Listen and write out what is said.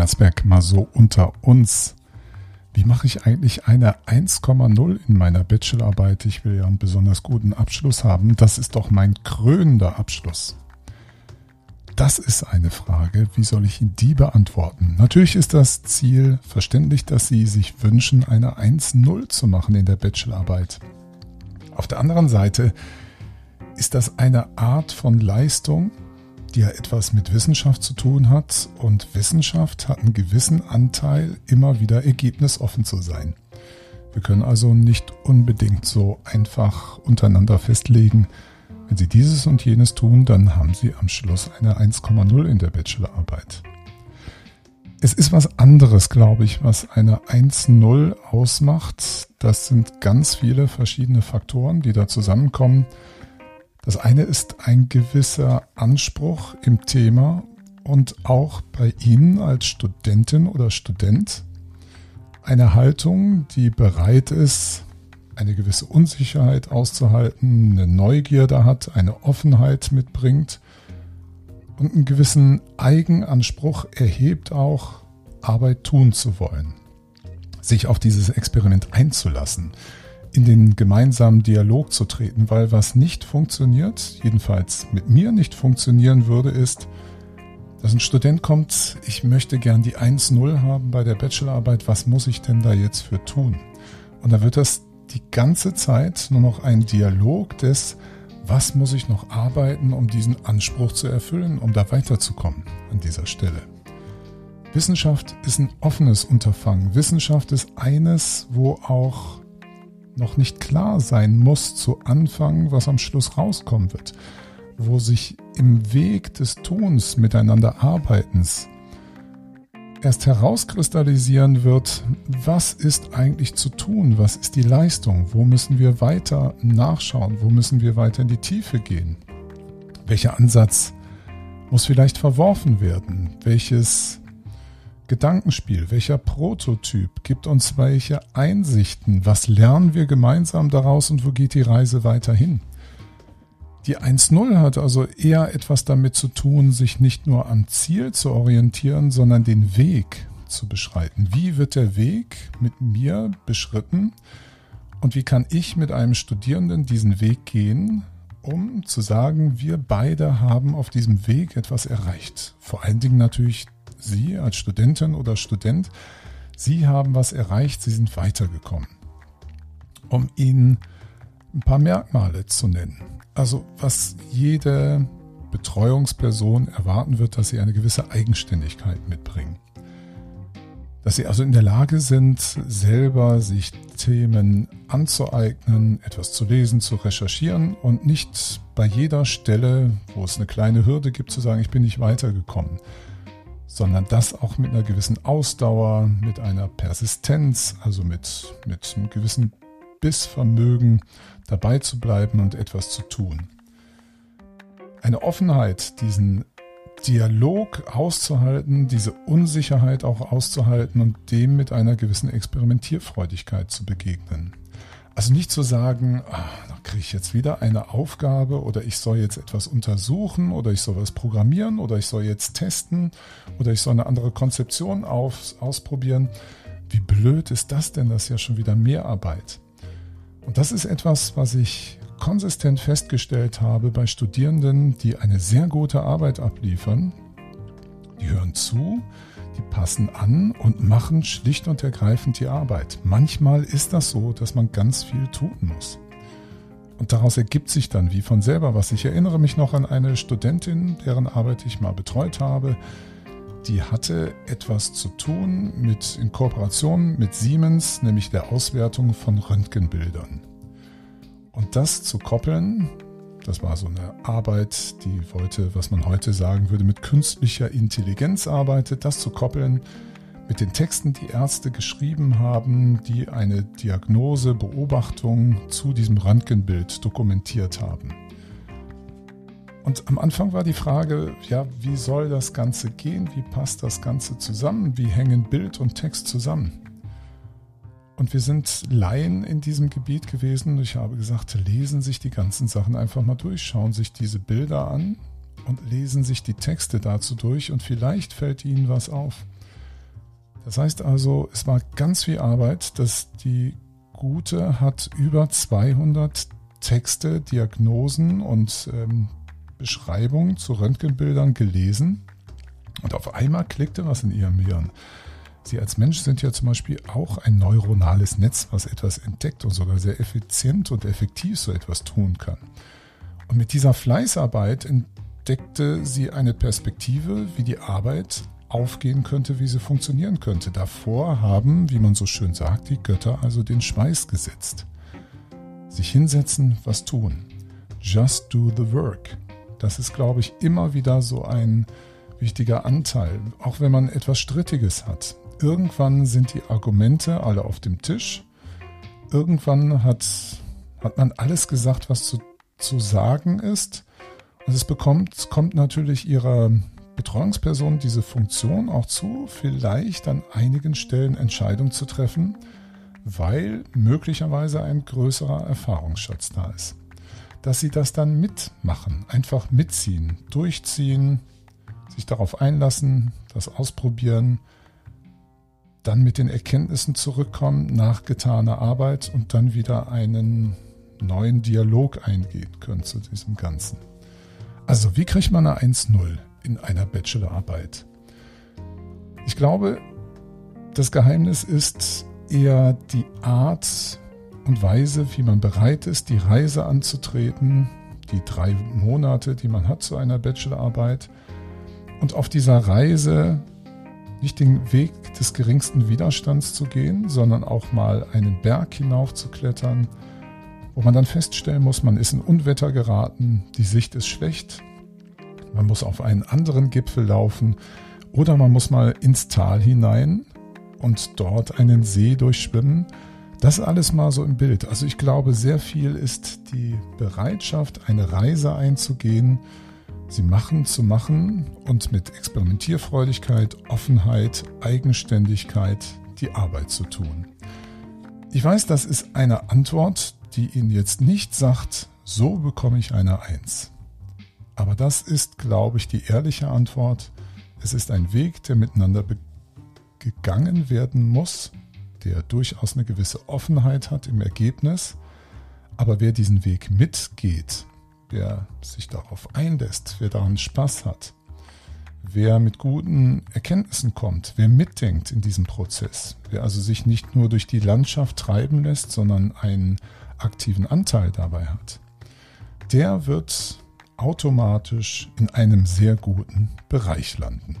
Herzberg mal so unter uns. Wie mache ich eigentlich eine 1,0 in meiner Bachelorarbeit? Ich will ja einen besonders guten Abschluss haben. Das ist doch mein krönender Abschluss. Das ist eine Frage. Wie soll ich die beantworten? Natürlich ist das Ziel verständlich, dass Sie sich wünschen, eine 1,0 zu machen in der Bachelorarbeit. Auf der anderen Seite ist das eine Art von Leistung, die ja etwas mit Wissenschaft zu tun hat. Und Wissenschaft hat einen gewissen Anteil, immer wieder ergebnisoffen zu sein. Wir können also nicht unbedingt so einfach untereinander festlegen, wenn Sie dieses und jenes tun, dann haben Sie am Schluss eine 1,0 in der Bachelorarbeit. Es ist was anderes, glaube ich, was eine 1,0 ausmacht. Das sind ganz viele verschiedene Faktoren, die da zusammenkommen. Das eine ist ein gewisser Anspruch im Thema und auch bei Ihnen als Studentin oder Student eine Haltung, die bereit ist, eine gewisse Unsicherheit auszuhalten, eine Neugierde hat, eine Offenheit mitbringt und einen gewissen Eigenanspruch erhebt, auch Arbeit tun zu wollen, sich auf dieses Experiment einzulassen in den gemeinsamen Dialog zu treten, weil was nicht funktioniert, jedenfalls mit mir nicht funktionieren würde, ist, dass ein Student kommt, ich möchte gern die 1-0 haben bei der Bachelorarbeit, was muss ich denn da jetzt für tun? Und da wird das die ganze Zeit nur noch ein Dialog des, was muss ich noch arbeiten, um diesen Anspruch zu erfüllen, um da weiterzukommen an dieser Stelle. Wissenschaft ist ein offenes Unterfangen. Wissenschaft ist eines, wo auch noch nicht klar sein muss zu Anfang, was am Schluss rauskommen wird, wo sich im Weg des Tuns miteinander Arbeitens erst herauskristallisieren wird, was ist eigentlich zu tun, was ist die Leistung, wo müssen wir weiter nachschauen, wo müssen wir weiter in die Tiefe gehen, welcher Ansatz muss vielleicht verworfen werden, welches Gedankenspiel, welcher Prototyp gibt uns welche Einsichten, was lernen wir gemeinsam daraus und wo geht die Reise weiterhin? Die 1.0 hat also eher etwas damit zu tun, sich nicht nur am Ziel zu orientieren, sondern den Weg zu beschreiten. Wie wird der Weg mit mir beschritten und wie kann ich mit einem Studierenden diesen Weg gehen, um zu sagen, wir beide haben auf diesem Weg etwas erreicht. Vor allen Dingen natürlich Sie als Studentin oder Student, Sie haben was erreicht, Sie sind weitergekommen. Um Ihnen ein paar Merkmale zu nennen. Also was jede Betreuungsperson erwarten wird, dass sie eine gewisse Eigenständigkeit mitbringen. Dass sie also in der Lage sind, selber sich Themen anzueignen, etwas zu lesen, zu recherchieren und nicht bei jeder Stelle, wo es eine kleine Hürde gibt, zu sagen, ich bin nicht weitergekommen sondern das auch mit einer gewissen Ausdauer, mit einer Persistenz, also mit, mit einem gewissen Bissvermögen dabei zu bleiben und etwas zu tun. Eine Offenheit, diesen Dialog auszuhalten, diese Unsicherheit auch auszuhalten und dem mit einer gewissen Experimentierfreudigkeit zu begegnen. Also nicht zu sagen, da kriege ich jetzt wieder eine Aufgabe oder ich soll jetzt etwas untersuchen oder ich soll was programmieren oder ich soll jetzt testen oder ich soll eine andere Konzeption auf, ausprobieren. Wie blöd ist das denn? Das ist ja schon wieder mehr Arbeit. Und das ist etwas, was ich konsistent festgestellt habe bei Studierenden, die eine sehr gute Arbeit abliefern. Die hören zu, die passen an und machen schlicht und ergreifend die Arbeit. Manchmal ist das so, dass man ganz viel tun muss. Und daraus ergibt sich dann wie von selber was. Ich erinnere mich noch an eine Studentin, deren Arbeit ich mal betreut habe. Die hatte etwas zu tun mit in Kooperation mit Siemens, nämlich der Auswertung von Röntgenbildern. Und das zu koppeln das war so eine Arbeit, die wollte, was man heute sagen würde, mit künstlicher Intelligenz arbeitet, das zu koppeln mit den Texten, die Ärzte geschrieben haben, die eine Diagnose, Beobachtung zu diesem Röntgenbild dokumentiert haben. Und am Anfang war die Frage, ja, wie soll das Ganze gehen? Wie passt das Ganze zusammen? Wie hängen Bild und Text zusammen? Und wir sind Laien in diesem Gebiet gewesen. Ich habe gesagt, lesen sich die ganzen Sachen einfach mal durch, schauen sich diese Bilder an und lesen sich die Texte dazu durch und vielleicht fällt Ihnen was auf. Das heißt also, es war ganz viel Arbeit, dass die Gute hat über 200 Texte, Diagnosen und ähm, Beschreibungen zu Röntgenbildern gelesen und auf einmal klickte was in ihrem Hirn. Sie als Mensch sind ja zum Beispiel auch ein neuronales Netz, was etwas entdeckt und sogar sehr effizient und effektiv so etwas tun kann. Und mit dieser Fleißarbeit entdeckte sie eine Perspektive, wie die Arbeit aufgehen könnte, wie sie funktionieren könnte. Davor haben, wie man so schön sagt, die Götter also den Schweiß gesetzt. Sich hinsetzen, was tun. Just do the work. Das ist, glaube ich, immer wieder so ein wichtiger Anteil, auch wenn man etwas Strittiges hat. Irgendwann sind die Argumente alle auf dem Tisch. Irgendwann hat, hat man alles gesagt, was zu, zu sagen ist. Und es bekommt, kommt natürlich ihrer Betreuungsperson diese Funktion auch zu, vielleicht an einigen Stellen Entscheidungen zu treffen, weil möglicherweise ein größerer Erfahrungsschatz da ist. Dass sie das dann mitmachen, einfach mitziehen, durchziehen, sich darauf einlassen, das ausprobieren, dann mit den Erkenntnissen zurückkommen nach getaner Arbeit und dann wieder einen neuen Dialog eingehen können zu diesem Ganzen. Also, wie kriegt man eine 1.0 in einer Bachelorarbeit? Ich glaube, das Geheimnis ist eher die Art und Weise, wie man bereit ist, die Reise anzutreten, die drei Monate, die man hat zu einer Bachelorarbeit. Und auf dieser Reise nicht den Weg des geringsten Widerstands zu gehen, sondern auch mal einen Berg hinauf zu klettern, wo man dann feststellen muss, man ist in Unwetter geraten, die Sicht ist schlecht, man muss auf einen anderen Gipfel laufen oder man muss mal ins Tal hinein und dort einen See durchschwimmen. Das alles mal so im Bild. Also ich glaube, sehr viel ist die Bereitschaft, eine Reise einzugehen, sie machen zu machen und mit Experimentierfreudigkeit, Offenheit, Eigenständigkeit die Arbeit zu tun. Ich weiß, das ist eine Antwort, die Ihnen jetzt nicht sagt, so bekomme ich eine Eins. Aber das ist, glaube ich, die ehrliche Antwort. Es ist ein Weg, der miteinander gegangen werden muss, der durchaus eine gewisse Offenheit hat im Ergebnis. Aber wer diesen Weg mitgeht, wer sich darauf einlässt, wer daran Spaß hat, wer mit guten Erkenntnissen kommt, wer mitdenkt in diesem Prozess, wer also sich nicht nur durch die Landschaft treiben lässt, sondern einen aktiven Anteil dabei hat, der wird automatisch in einem sehr guten Bereich landen.